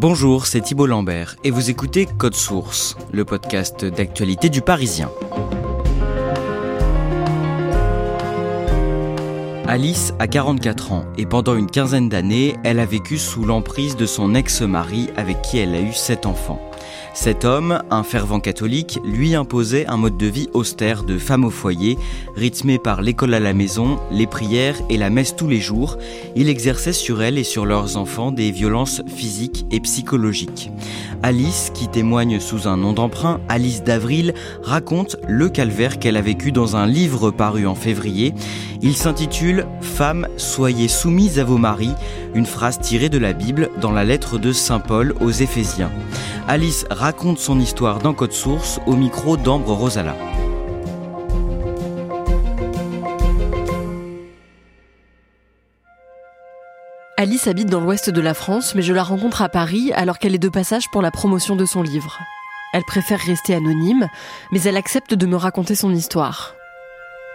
Bonjour, c'est Thibault Lambert et vous écoutez Code Source, le podcast d'actualité du Parisien. Alice a 44 ans et pendant une quinzaine d'années, elle a vécu sous l'emprise de son ex-mari avec qui elle a eu sept enfants. Cet homme, un fervent catholique, lui imposait un mode de vie austère de femme au foyer, rythmé par l'école à la maison, les prières et la messe tous les jours. Il exerçait sur elle et sur leurs enfants des violences physiques et psychologiques. Alice, qui témoigne sous un nom d'emprunt, Alice d'Avril, raconte le calvaire qu'elle a vécu dans un livre paru en février. Il s'intitule Femmes, soyez soumises à vos maris, une phrase tirée de la Bible dans la lettre de Saint Paul aux Éphésiens. Alice raconte son histoire dans Code Source au micro d'Ambre Rosala. Alice habite dans l'ouest de la France, mais je la rencontre à Paris alors qu'elle est de passage pour la promotion de son livre. Elle préfère rester anonyme, mais elle accepte de me raconter son histoire.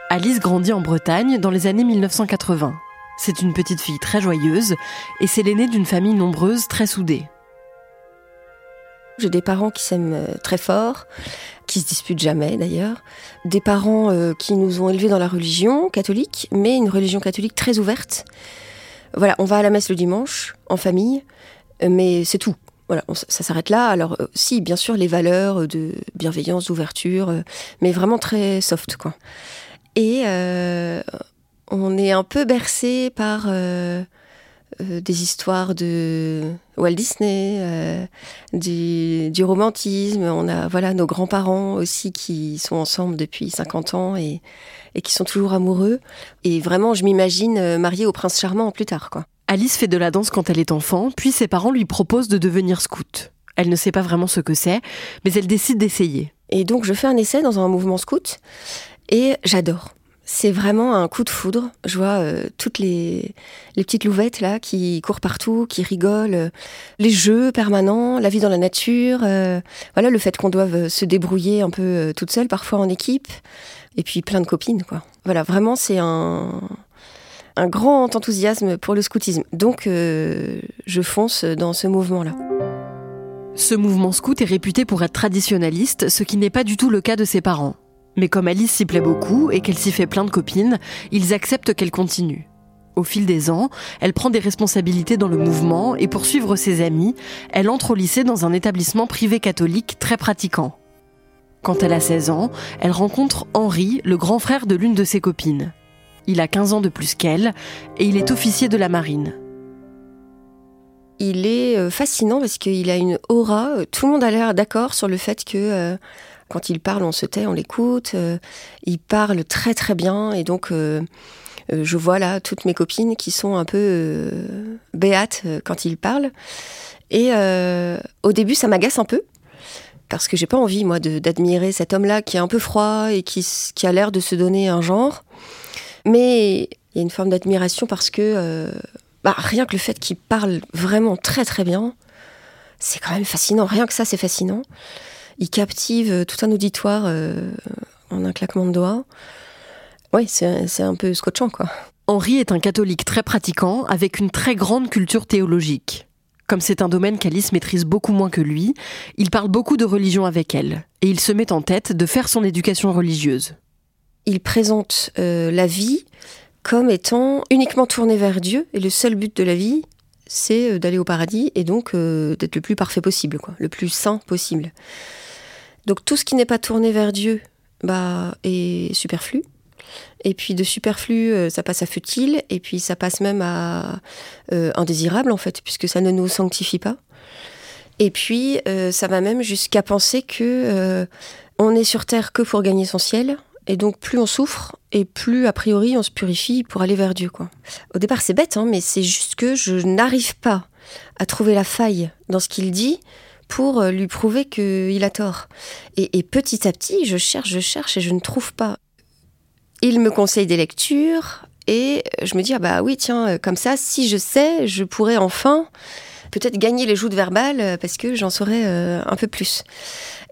Alice grandit en Bretagne dans les années 1980. C'est une petite fille très joyeuse et c'est l'aînée d'une famille nombreuse très soudée. J'ai des parents qui s'aiment euh, très fort, qui se disputent jamais d'ailleurs. Des parents euh, qui nous ont élevés dans la religion catholique, mais une religion catholique très ouverte. Voilà, on va à la messe le dimanche, en famille, euh, mais c'est tout. Voilà, ça s'arrête là. Alors, si, bien sûr, les valeurs de bienveillance, d'ouverture, mais vraiment très soft, quoi. Et on est un peu bercé par euh, des histoires de Walt Disney, euh, du, romantisme. On a voilà nos grands-parents aussi qui sont ensemble depuis 50 ans et, et qui sont toujours amoureux. Et vraiment, je m'imagine euh, mariée au prince charmant plus tard. Quoi. Alice fait de la danse quand elle est enfant, puis ses parents lui proposent de devenir scout. Elle ne sait pas vraiment ce que c'est, mais elle décide d'essayer. Et donc je fais un essai dans un mouvement scout et j'adore. C'est vraiment un coup de foudre. Je vois euh, toutes les, petites louvettes là qui courent partout, qui rigolent, euh, les jeux permanents, la vie dans la nature. Euh, voilà le fait qu'on doive se débrouiller un peu toute seule, parfois en équipe, et puis plein de copines quoi. Voilà, vraiment c'est un un grand enthousiasme pour le scoutisme. Donc je fonce dans ce mouvement là. Ce mouvement scout est réputé pour être traditionnaliste, ce qui n'est pas du tout le cas de ses parents. Mais comme Alice s'y plaît beaucoup et qu'elle s'y fait plein de copines, ils acceptent qu'elle continue. Au fil des ans, elle prend des responsabilités dans le mouvement et pour suivre ses amis, elle entre au lycée dans un établissement privé catholique très pratiquant. Quand elle a 16 ans, elle rencontre Henri, le grand frère de l'une de ses copines. Il a 15 ans de plus qu'elle et il est officier de la marine. Il est euh, fascinant parce qu'il a une aura, tout le monde a l'air d'accord sur le fait que euh, quand il parle, on se tait, on l'écoute. Euh, il parle très très bien et donc euh, euh, je vois là toutes mes copines qui sont un peu béates quand il parle. Et au début, ça m'agace un peu parce que j'ai pas envie moi d'admirer cet homme-là qui est un peu froid et qui, qui a l'air de se donner un genre. Mais il y a une forme d'admiration parce que bah, rien que le fait qu'il parle vraiment très très bien, c'est quand même fascinant. Rien que ça, c'est fascinant il captive euh, tout un auditoire euh, en un claquement de doigts. Oui, c'est un peu scotchant, quoi. Henri est un catholique très pratiquant, avec une très grande culture théologique. Comme c'est un domaine qu'Alice maîtrise beaucoup moins que lui, il parle beaucoup de religion avec elle, et il se met en tête de faire son éducation religieuse. Il présente euh, la vie comme étant uniquement tournée vers Dieu, et le seul but de la vie, c'est euh, d'aller au paradis, et donc euh, d'être le plus parfait possible, le plus saint possible. Donc tout ce qui n'est pas tourné vers Dieu bah, est superflu. Et puis de superflu, euh, ça passe à futile, et puis ça passe même à indésirable, en fait, puisque ça ne nous sanctifie pas. Et puis, ça va même jusqu'à penser que on est sur Terre que pour gagner son ciel, et donc plus on souffre et plus a priori on se purifie pour aller vers Dieu. Quoi. Au départ c'est bête, hein, mais c'est juste que je n'arrive pas à trouver la faille dans ce qu'il dit pour euh, lui prouver qu'il a tort. Et, petit à petit je cherche, je cherche et je ne trouve pas. Il me conseille des lectures et je me dis ah bah oui tiens euh, comme ça si je sais je pourrais enfin peut-être gagner les joutes verbales euh, parce que j'en saurais un peu plus.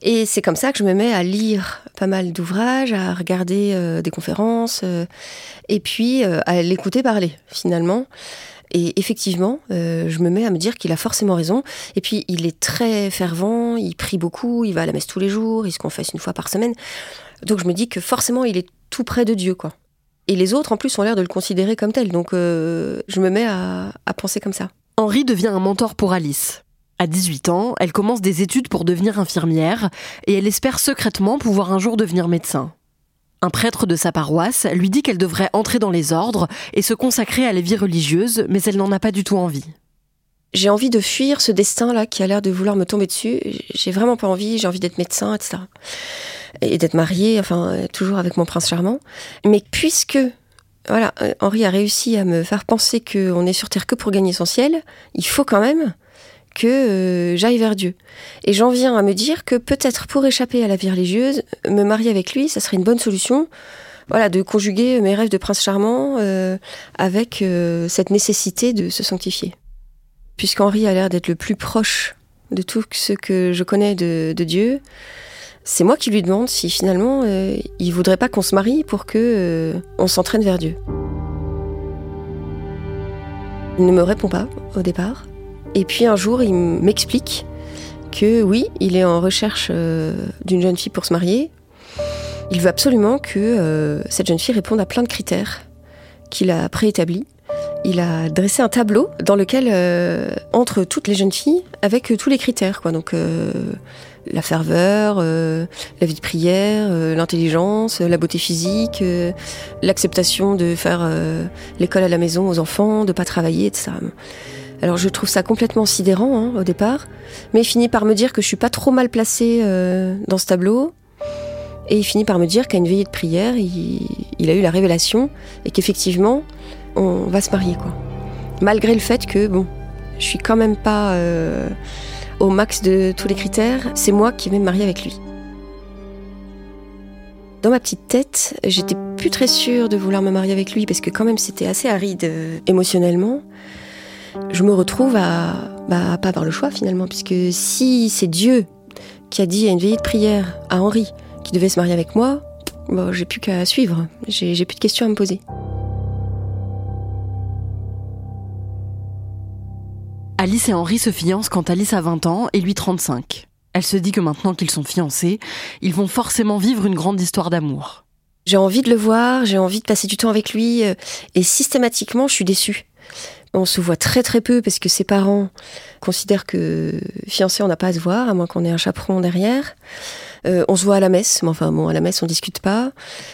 Et c'est comme ça que je me mets à lire pas mal d'ouvrages, à regarder euh, des conférences, euh, et puis euh, à l'écouter parler finalement. Et effectivement, je me mets à me dire qu'il a forcément raison. Et puis, il est très fervent, il prie beaucoup, il va à la messe tous les jours, il se confesse une fois par semaine. Donc, je me dis que forcément, il est tout près de Dieu, quoi. Et les autres, en plus, ont l'air de le considérer comme tel. Donc, je me mets à, à penser comme ça. Henri devient un mentor pour Alice. À 18 ans, elle commence des études pour devenir infirmière et elle espère secrètement pouvoir un jour devenir médecin. Un prêtre de sa paroisse lui dit qu'elle devrait entrer dans les ordres et se consacrer à la vie religieuse, mais elle n'en a pas du tout envie. J'ai envie de fuir ce destin-là qui a l'air de vouloir me tomber dessus. J'ai vraiment pas envie, j'ai envie d'être médecin, etc. Et d'être mariée, enfin, toujours avec mon prince charmant. Mais puisque voilà, Henri a réussi à me faire penser qu'on est sur Terre que pour gagner son ciel, il faut quand même que euh, j'aille vers Dieu. Et j'en viens à me dire que peut-être pour échapper à la vie religieuse, me marier avec lui, ça serait une bonne solution. Voilà, de conjuguer mes rêves de prince charmant euh, avec euh, cette nécessité de se sanctifier. Puisqu'Henri a l'air d'être le plus proche de tout ce que je connais de, de Dieu, c'est moi qui lui demande si finalement il voudrait pas qu'on se marie pour que on s'entraîne vers Dieu. Il ne me répond pas au départ. Et puis un jour, il m'explique que oui, il est en recherche euh, d'une jeune fille pour se marier. Il veut absolument que euh, cette jeune fille réponde à plein de critères qu'il a préétablis. Il a dressé un tableau dans lequel euh, entre toutes les jeunes filles avec tous les critères, quoi. Donc la ferveur, la vie de prière, l'intelligence, la beauté physique, l'acceptation de faire l'école à la maison aux enfants, de pas travailler, etc. Alors je trouve ça complètement sidérant hein, au départ, mais il finit par me dire que je suis pas trop mal placée euh, dans ce tableau. Et il finit par me dire qu'à une veillée de prière, il, a eu la révélation et qu'effectivement, on va se marier quoi. Malgré le fait que bon, je suis quand même pas euh, au max de tous les critères, c'est moi qui vais me marier avec lui. Dans ma petite tête, j'étais plus très sûre de vouloir me marier avec lui parce que quand même c'était assez aride euh, émotionnellement je me retrouve à bah, pas avoir le choix finalement, puisque si c'est Dieu qui a dit à une veillée de prière à Henri qui devait se marier avec moi, bon, j'ai plus qu'à suivre, j'ai plus de questions à me poser. Alice et Henri se fiancent quand Alice a 20 ans et lui 35. Elle se dit que maintenant qu'ils sont fiancés, ils vont forcément vivre une grande histoire d'amour. J'ai envie de le voir, j'ai envie de passer du temps avec lui, euh, et systématiquement, je suis déçue. On se voit très très peu parce que ses parents considèrent que fiancé on n'a pas à se voir, à moins qu'on ait un chaperon derrière. Euh, on se voit à la messe, mais enfin bon, à la messe on discute pas.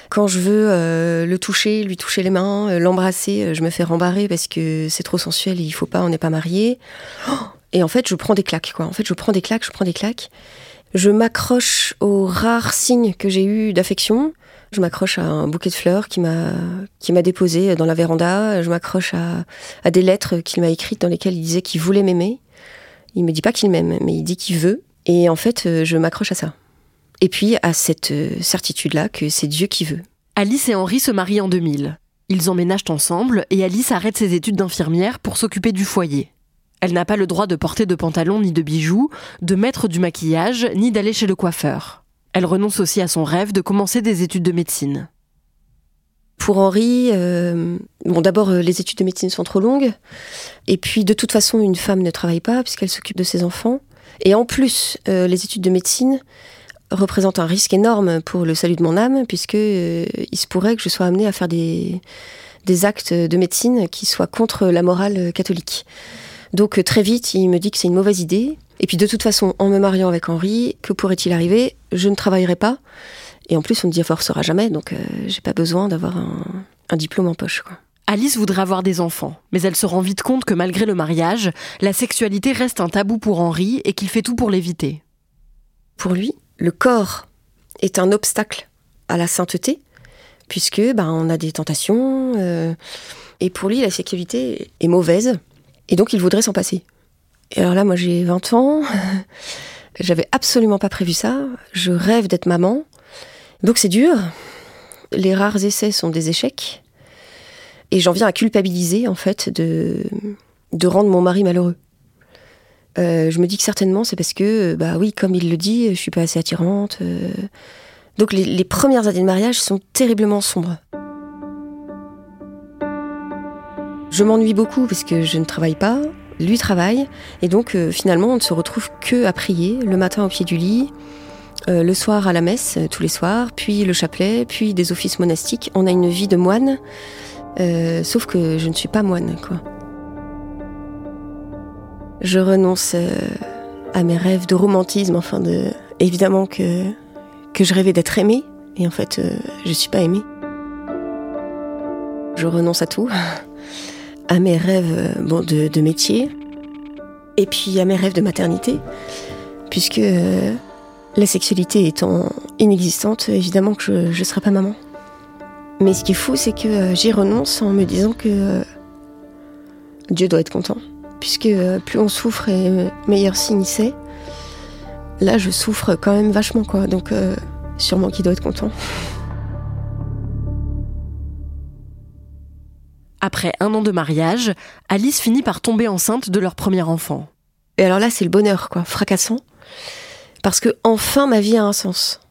Quand je veux euh, le toucher, lui toucher les mains, euh, l'embrasser, je me fais rembarrer parce que c'est trop sensuel et il faut pas, on n'est pas mariés. Oh et en fait, je prends des claques, quoi. En fait, je prends des claques, je prends des claques. Je m'accroche aux rares signes que j'ai eu d'affection. Je m'accroche à un bouquet de fleurs qui m'a déposé dans la véranda. Je m'accroche à, à des lettres qu'il m'a écrites dans lesquelles il disait qu'il voulait m'aimer. Il me dit pas qu'il m'aime, mais il dit qu'il veut. Et en fait, euh, je m'accroche à ça. Et puis à cette euh, certitude-là que c'est Dieu qui veut. Alice et Henri se marient en 2000. Ils emménagent ensemble et Alice arrête ses études d'infirmière pour s'occuper du foyer. Elle n'a pas le droit de porter de pantalon ni de bijoux, de mettre du maquillage, ni d'aller chez le coiffeur. Elle renonce aussi à son rêve de commencer des études de médecine. Pour Henri, euh, bon d'abord euh, les études de médecine sont trop longues, et puis de toute façon une femme ne travaille pas puisqu'elle s'occupe de ses enfants, et en plus euh, les études de médecine représentent un risque énorme pour le salut de mon âme puisque il se pourrait que je sois amenée à faire des des actes de médecine qui soient contre la morale catholique. Donc très vite, il me dit que c'est une mauvaise idée. Et puis de toute façon, en me mariant avec Henri, que pourrait-il arriver? Je ne travaillerai pas. Et en plus, on ne divorcera jamais, donc j'ai pas besoin d'avoir un, diplôme en poche. Alice voudrait avoir des enfants, mais elle se rend vite compte que malgré le mariage, la sexualité reste un tabou pour Henri et qu'il fait tout pour l'éviter. Pour lui, le corps est un obstacle à la sainteté, puisque ben, on a des tentations, euh, et pour lui, la sexualité est mauvaise, et donc il voudrait s'en passer. Et alors là, moi j'ai 20 ans, j'avais absolument pas prévu ça, je rêve d'être maman, donc c'est dur, les rares essais sont des échecs, et j'en viens à culpabiliser, en fait, de, de rendre mon mari malheureux. Euh, je me dis que certainement c'est parce que, bah oui, comme il le dit, je suis pas assez attirante. Euh. Donc les, les, premières années de mariage sont terriblement sombres. Je m'ennuie beaucoup parce que je ne travaille pas, lui travaille, et donc euh, finalement on ne se retrouve que à prier, le matin au pied du lit, le soir à la messe tous les soirs, puis le chapelet, puis des offices monastiques. On a une vie de moine. Euh, sauf que je ne suis pas moine, quoi. Je renonce euh, à mes rêves de romantisme, enfin de. Évidemment que, je rêvais d'être aimée, et en fait, euh, je suis pas aimée. Je renonce à tout, à mes rêves bon, de, métier, et puis à mes rêves de maternité, puisque la sexualité étant inexistante, évidemment que je ne serai pas maman. Mais ce qui est fou, c'est que euh, j'y renonce en me disant que euh, Dieu doit être content. Puisque euh, plus on souffre et meilleur signe c'est. Là, je souffre quand même vachement, quoi. Donc, sûrement qu'il doit être content. Après un an de mariage, Alice finit par tomber enceinte de leur premier enfant. Et alors là, c'est le bonheur, quoi, fracassant. Parce que enfin, ma vie a un sens.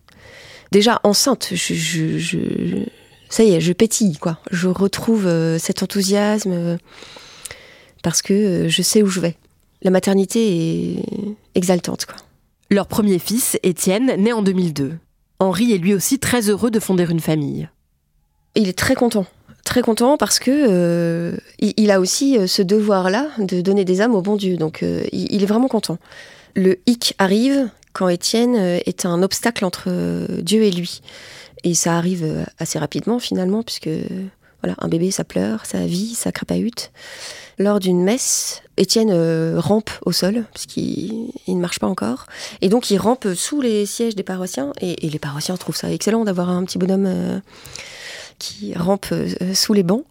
Déjà, enceinte, je ça y est, je pétille, quoi. Je retrouve euh, cet enthousiasme euh, parce que euh, je sais où je vais. La maternité est exaltante, quoi. Leur premier fils, Étienne, naît en 2002. Henri est lui aussi très heureux de fonder une famille. Il est très content. Très content parce que il, a aussi ce devoir-là de donner des âmes au bon Dieu. Donc il, est vraiment content. Le hic arrive quand Étienne est un obstacle entre Dieu et lui. Et ça arrive euh, assez rapidement finalement, puisque voilà, un bébé, ça pleure, ça vit, ça crépahute. Lors d'une messe, Étienne euh, rampe au sol, puisqu'il il ne marche pas encore. Et donc, il rampe sous les sièges des paroissiens. Et, les paroissiens trouvent ça excellent d'avoir un petit bonhomme euh, qui rampe sous les bancs.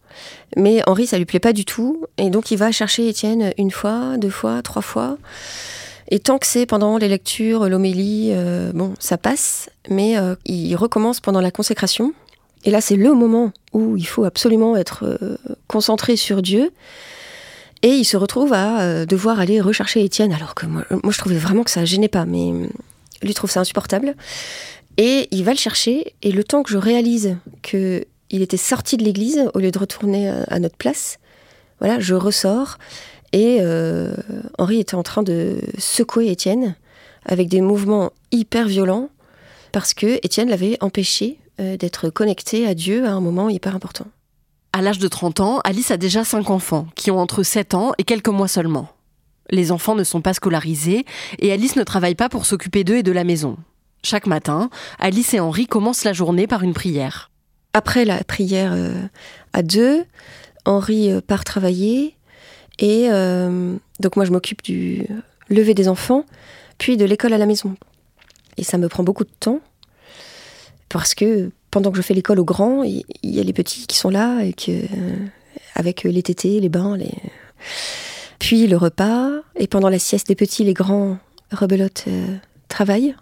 Mais Henri, ça lui plaît pas du tout. Et donc, il va chercher Étienne une fois, deux fois, trois fois. Et tant que c'est pendant les lectures, l'homélie, euh, bon, ça passe, mais euh, il recommence pendant la consécration. Et là, c'est le moment où il faut absolument être euh, concentré sur Dieu. Et il se retrouve à devoir aller rechercher Étienne, alors que moi, moi, je trouvais vraiment que ça gênait pas, mais lui trouve ça insupportable. Et il va le chercher, et le temps que je réalise que il était sorti de l'église au lieu de retourner à notre place, voilà, je ressors et euh, Henri était en train de secouer Étienne avec des mouvements hyper violents parce que Étienne l'avait empêché euh, d'être connecté à Dieu à un moment hyper important. À l'âge de 30 ans, Alice a déjà 5 enfants qui ont entre 7 ans et quelques mois seulement. Les enfants ne sont pas scolarisés et Alice ne travaille pas pour s'occuper d'eux et de la maison. Chaque matin, Alice et Henri commencent la journée par une prière. Après la prière euh, à deux, Henri part travailler et euh, donc moi, je m'occupe du lever des enfants, puis de l'école à la maison. Et ça me prend beaucoup de temps, parce que pendant que je fais l'école aux grands, il y, a les petits qui sont là, et que, avec les tétés, les bains, puis le repas, et pendant la sieste des petits, les grands rebelotes euh, travaillent.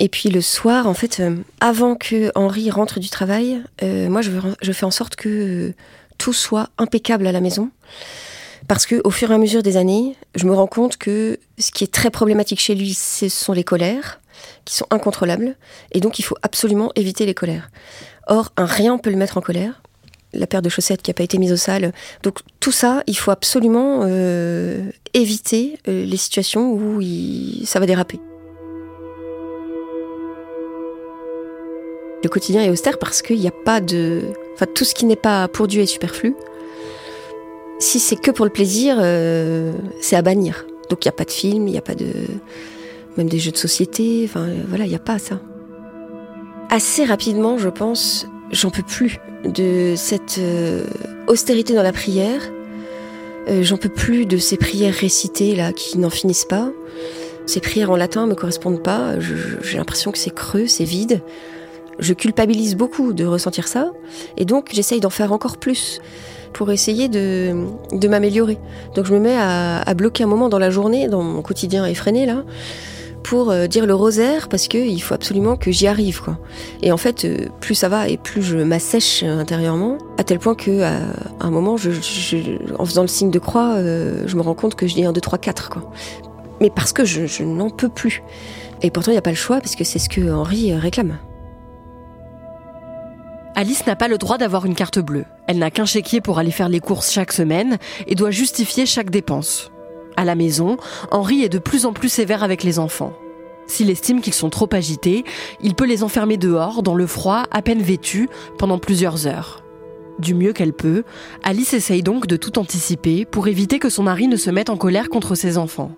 Et puis le soir, en fait, euh, avant que Henri rentre du travail, moi je, fais en sorte que tout soit impeccable à la maison. Parce que au fur et à mesure des années, je me rends compte que ce qui est très problématique chez lui, ce sont les colères, qui sont incontrôlables, et donc il faut absolument éviter les colères. Or, un rien peut le mettre en colère. La paire de chaussettes qui n'a pas été mise au sale. Donc tout ça, il faut absolument euh, éviter euh, les situations où ça va déraper. Quotidien est austère parce qu'il n'y a pas de... Enfin, tout ce qui n'est pas pour Dieu est superflu. Si c'est que pour le plaisir, euh, c'est à bannir. Donc il n'y a pas de film, il n'y a pas de... Même des jeux de société, enfin voilà, il n'y a pas ça. Assez rapidement, je pense, j'en peux plus de cette euh, austérité dans la prière. Euh, j'en peux plus de ces prières récitées là qui n'en finissent pas. Ces prières en latin me correspondent pas. J'ai l'impression que c'est creux, c'est vide. Je culpabilise beaucoup de ressentir ça, et donc j'essaye d'en faire encore plus pour essayer de, de m'améliorer. Donc je me mets à, à, bloquer un moment dans la journée, dans mon quotidien effréné là, pour euh, dire le rosaire parce qu'il faut absolument que j'y arrive quoi. Et en fait, euh, plus ça va et plus je m'assèche intérieurement, à tel point que à un moment, je, en faisant le signe de croix, euh, je me rends compte que je dis 1, 2, 3, 4 quoi. Mais parce que je, je n'en peux plus. Et pourtant, il n'y a pas le choix parce que c'est ce que Henri réclame. Alice n'a pas le droit d'avoir une carte bleue. Elle n'a qu'un chéquier pour aller faire les courses chaque semaine et doit justifier chaque dépense. À la maison, Henri est de plus en plus sévère avec les enfants. S'il estime qu'ils sont trop agités, il peut les enfermer dehors, dans le froid, à peine vêtus, pendant plusieurs heures. Du mieux qu'elle peut, Alice essaye donc de tout anticiper pour éviter que son mari ne se mette en colère contre ses enfants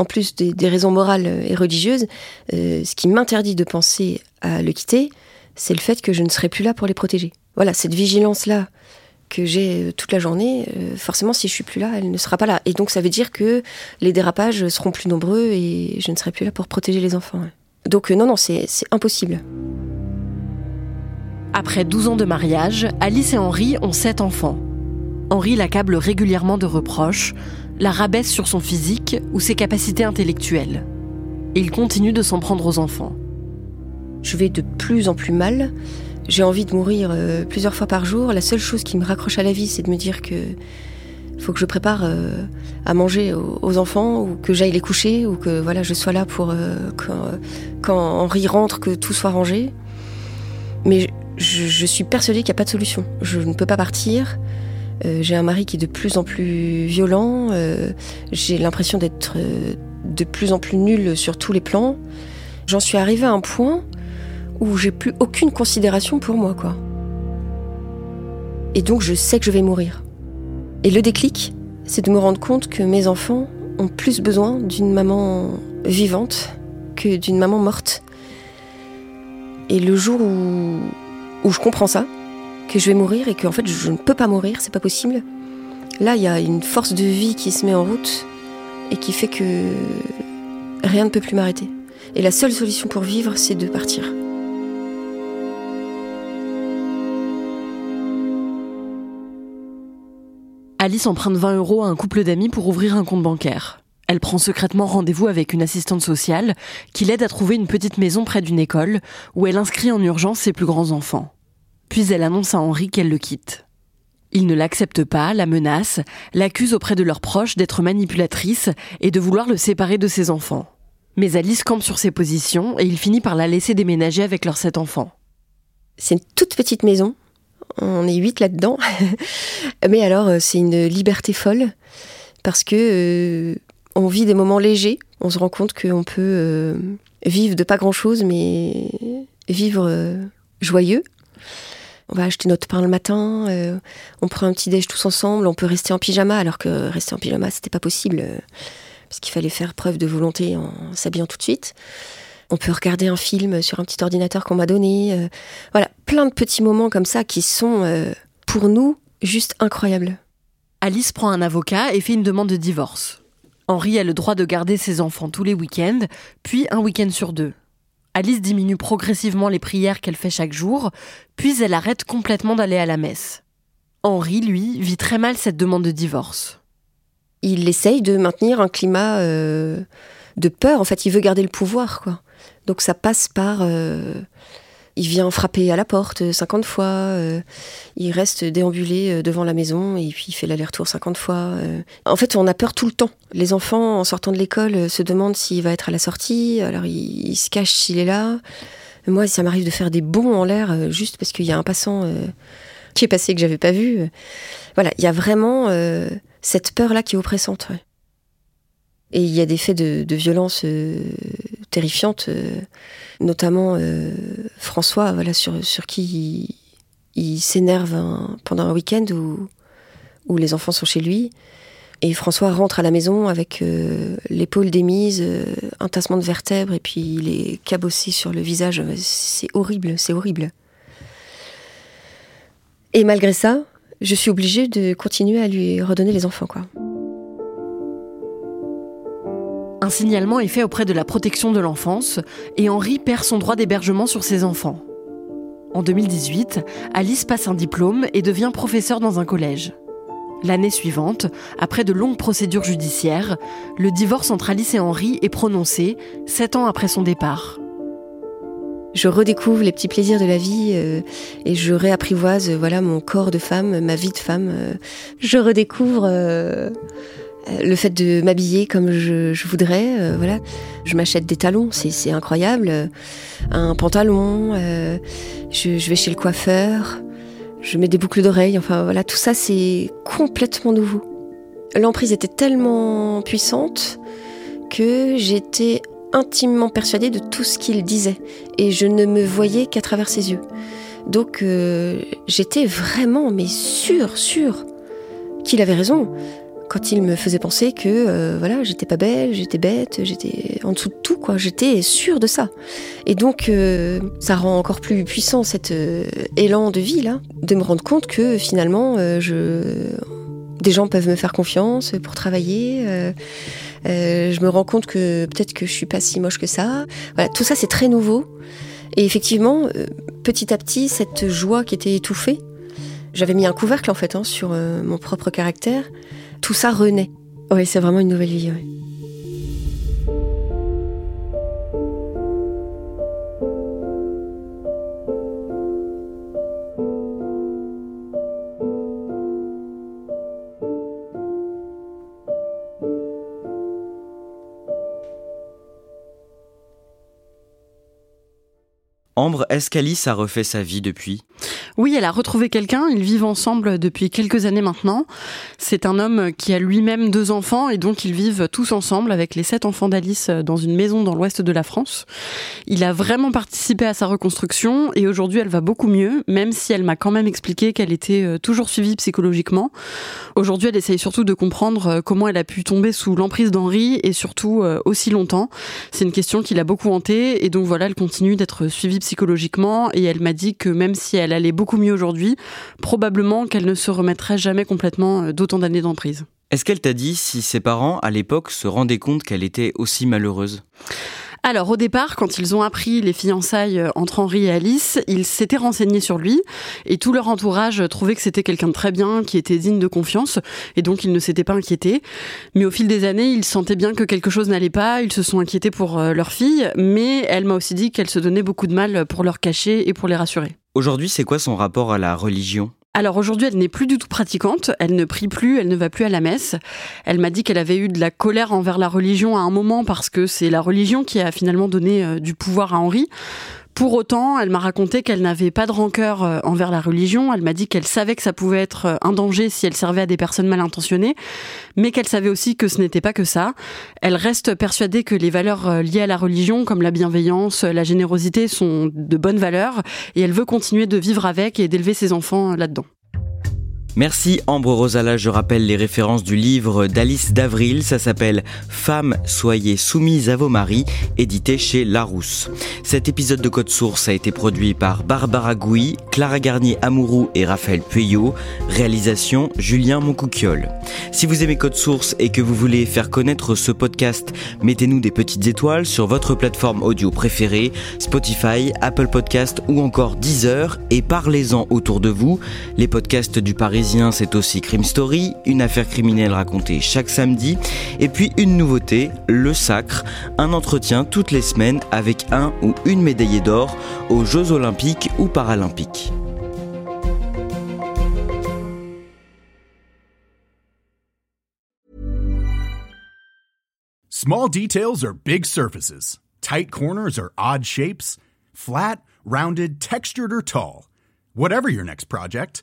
en plus des, raisons morales et religieuses, euh, ce qui m'interdit de penser à le quitter, c'est le fait que je ne serai plus là pour les protéger. Voilà, cette vigilance-là que j'ai euh, toute la journée, euh, forcément, si je suis plus là, elle ne sera pas là. Et donc, ça veut dire que les dérapages seront plus nombreux et je ne serai plus là pour protéger les enfants. Donc, non, non, c'est impossible. Après 12 ans de mariage, Alice et Henri ont 7 enfants. Henri l'accable régulièrement de reproches, la rabaisse sur son physique ou ses capacités intellectuelles. Et il continue de s'en prendre aux enfants. Je vais de plus en plus mal. J'ai envie de mourir euh, plusieurs fois par jour. La seule chose qui me raccroche à la vie, c'est de me dire que faut que je prépare euh, à manger aux, enfants ou que j'aille les coucher ou que voilà je sois là pour euh, quand, Henri rentre que tout soit rangé. Mais je, je suis persuadée qu'il n'y a pas de solution. Je ne peux pas partir. Euh, j'ai un mari qui est de plus en plus violent. Euh, j'ai l'impression d'être euh, de plus en plus nulle sur tous les plans. J'en suis arrivée à un point où j'ai plus aucune considération pour moi, quoi. Et donc je sais que je vais mourir. Et le déclic, c'est de me rendre compte que mes enfants ont plus besoin d'une maman vivante que d'une maman morte. Et le jour où, où je comprends ça, que je vais mourir et que en fait je ne peux pas mourir, c'est pas possible. Là, il y a une force de vie qui se met en route et qui fait que rien ne peut plus m'arrêter. Et la seule solution pour vivre, c'est de partir. Alice emprunte 20 euros à un couple d'amis pour ouvrir un compte bancaire. Elle prend secrètement rendez-vous avec une assistante sociale qui l'aide à trouver une petite maison près d'une école où elle inscrit en urgence ses plus grands enfants. Puis elle annonce à Henri qu'elle le quitte. Il ne l'accepte pas, la menace, l'accuse auprès de leurs proches d'être manipulatrice et de vouloir le séparer de ses enfants. Mais Alice campe sur ses positions et il finit par la laisser déménager avec leurs sept enfants. C'est une toute petite maison. On est huit là-dedans. Mais alors, euh, c'est une liberté folle parce que euh, on vit des moments légers. On se rend compte qu'on peut euh, vivre de pas grand-chose, mais vivre joyeux. On va acheter notre pain le matin, euh, on prend un petit déj tous ensemble, on peut rester en pyjama alors que rester en pyjama c'était pas possible euh, parce qu'il fallait faire preuve de volonté en s'habillant tout de suite. On peut regarder un film sur un petit ordinateur qu'on m'a donné. Euh, voilà, plein de petits moments comme ça qui sont pour nous juste incroyables. Alice prend un avocat et fait une demande de divorce. Henri a le droit de garder ses enfants tous les week-ends, puis un week-end sur deux. Alice diminue progressivement les prières qu'elle fait chaque jour, puis elle arrête complètement d'aller à la messe. Henri, lui, vit très mal cette demande de divorce. Il essaye de maintenir un climat euh, de peur. En fait, il veut garder le pouvoir. Donc ça passe par euh, il vient frapper à la porte 50 fois, euh, il reste déambulé euh, devant la maison et puis il fait l'aller-retour 50 fois. Euh. En fait, on a peur tout le temps. Les enfants, en sortant de l'école, se demandent s'il va être à la sortie, alors ils, se cachent s'il est là. Moi, ça m'arrive de faire des bonds en l'air juste parce qu'il y a un passant qui est passé que j'avais pas vu. Voilà, il y a vraiment cette peur-là qui est oppressante. Et il y a des faits de, violence terrifiantes, notamment François, voilà, sur, qui il, s'énerve pendant un week-end où, les enfants sont chez lui. Et François rentre à la maison avec l'épaule démise, un tassement de vertèbres, et puis il est cabossé sur le visage. C'est horrible, c'est horrible. Et malgré ça, je suis obligée de continuer à lui redonner les enfants, quoi. Un signalement est fait auprès de la protection de l'enfance et Henri perd son droit d'hébergement sur ses enfants. En 2018, Alice passe un diplôme et devient professeure dans un collège. L'année suivante, après de longues procédures judiciaires, le divorce entre Alice et Henri est prononcé, sept ans après son départ. Je redécouvre les petits plaisirs de la vie euh, et je réapprivoise euh, voilà mon corps de femme, ma vie de femme. Euh. je redécouvre le fait de m'habiller comme je, voudrais. voilà, je m'achète des talons, c'est incroyable, un pantalon. Je, vais chez le coiffeur, je mets des boucles d'oreilles. Enfin voilà, tout ça c'est complètement nouveau. L'emprise était tellement puissante que j'étais intimement persuadée de tout ce qu'il disait et je ne me voyais qu'à travers ses yeux. Donc euh, j'étais vraiment, mais sûre, sûre qu'il avait raison quand il me faisait penser que euh, voilà, j'étais pas belle, j'étais bête, j'étais en dessous de tout quoi. J'étais sûre de ça. Et donc euh, ça rend encore plus puissant cet élan de vie là, de me rendre compte que finalement je des gens peuvent me faire confiance pour travailler. Euh, je me rends compte que peut-être que je suis pas si moche que ça. Voilà, tout ça c'est très nouveau. Et effectivement, euh, petit à petit, cette joie qui était étouffée, j'avais mis un couvercle en fait hein, sur euh, mon propre caractère. Tout ça renaît. Oui, c'est vraiment une nouvelle vie. Ambre, est-ce qu'Alice a refait sa vie depuis? Oui, elle a retrouvé quelqu'un. Ils vivent ensemble depuis quelques années maintenant. C'est un homme qui a lui-même deux enfants et donc ils vivent tous ensemble avec les sept enfants d'Alice dans une maison dans l'ouest de la France. Il a vraiment participé à sa reconstruction et aujourd'hui elle va beaucoup mieux, même si elle m'a quand même expliqué qu'elle était euh, toujours suivie psychologiquement. Aujourd'hui elle essaye surtout de comprendre euh, comment elle a pu tomber sous l'emprise d'Henri et surtout euh, aussi longtemps. C'est une question qui l'a beaucoup hantée et donc voilà, elle continue d'être suivie psychologiquement psychologiquement et elle m'a dit que même si elle allait beaucoup mieux aujourd'hui, probablement qu'elle ne se remettrait jamais complètement euh, d'autant d'années d'emprise. Est-ce qu'elle t'a dit si ses parents, à l'époque, se rendaient compte qu'elle était aussi malheureuse? Alors au départ, quand ils ont appris les fiançailles euh, entre Henri et Alice, ils s'étaient renseignés sur lui et tout leur entourage trouvait que c'était quelqu'un de très bien, qui était digne de confiance et donc ils ne s'étaient pas inquiétés. Mais au fil des années, ils sentaient bien que quelque chose n'allait pas, ils se sont inquiétés pour euh, leur fille, mais elle m'a aussi dit qu'elle se donnait beaucoup de mal pour leur cacher et pour les rassurer. Aujourd'hui, c'est quoi son rapport à la religion? Alors aujourd'hui, elle n'est plus du tout pratiquante, elle ne prie plus, elle ne va plus à la messe. Elle m'a dit qu'elle avait eu de la colère envers la religion à un moment parce que c'est la religion qui a finalement donné euh, du pouvoir à Henri. Pour autant, elle m'a raconté qu'elle n'avait pas de rancœur euh, envers la religion. Elle m'a dit qu'elle savait que ça pouvait être euh, un danger si elle servait à des personnes mal intentionnées, mais qu'elle savait aussi que ce n'était pas que ça. Elle reste persuadée que les valeurs euh, liées à la religion, comme la bienveillance, la générosité, sont de bonnes valeurs, et elle veut continuer de vivre avec et d'élever ses enfants là-dedans. Merci Ambre Rosala, je rappelle les références du livre d'Alice d'Avril, ça s'appelle Femmes, soyez soumises à vos maris, édité chez Larousse. Cet épisode de Code Source a été produit par Barbara Gouy, Clara Garnier Amourou et Raphaël Pueyo, réalisation Julien Moncouquiole. Si vous aimez Code Source et que vous voulez faire connaître ce podcast, mettez-nous des petites étoiles sur votre plateforme audio préférée, Spotify, Apple Podcast ou encore Deezer et parlez-en autour de vous. Les podcasts du Paris c'est aussi Crime Story, une affaire criminelle racontée chaque samedi, et puis une nouveauté, Le Sacre, un entretien toutes les semaines avec un ou une médaillée d'or aux Jeux Olympiques ou Paralympiques. Small details are big surfaces. Tight corners are odd shapes. Flat, rounded, textured or tall. Whatever your next project,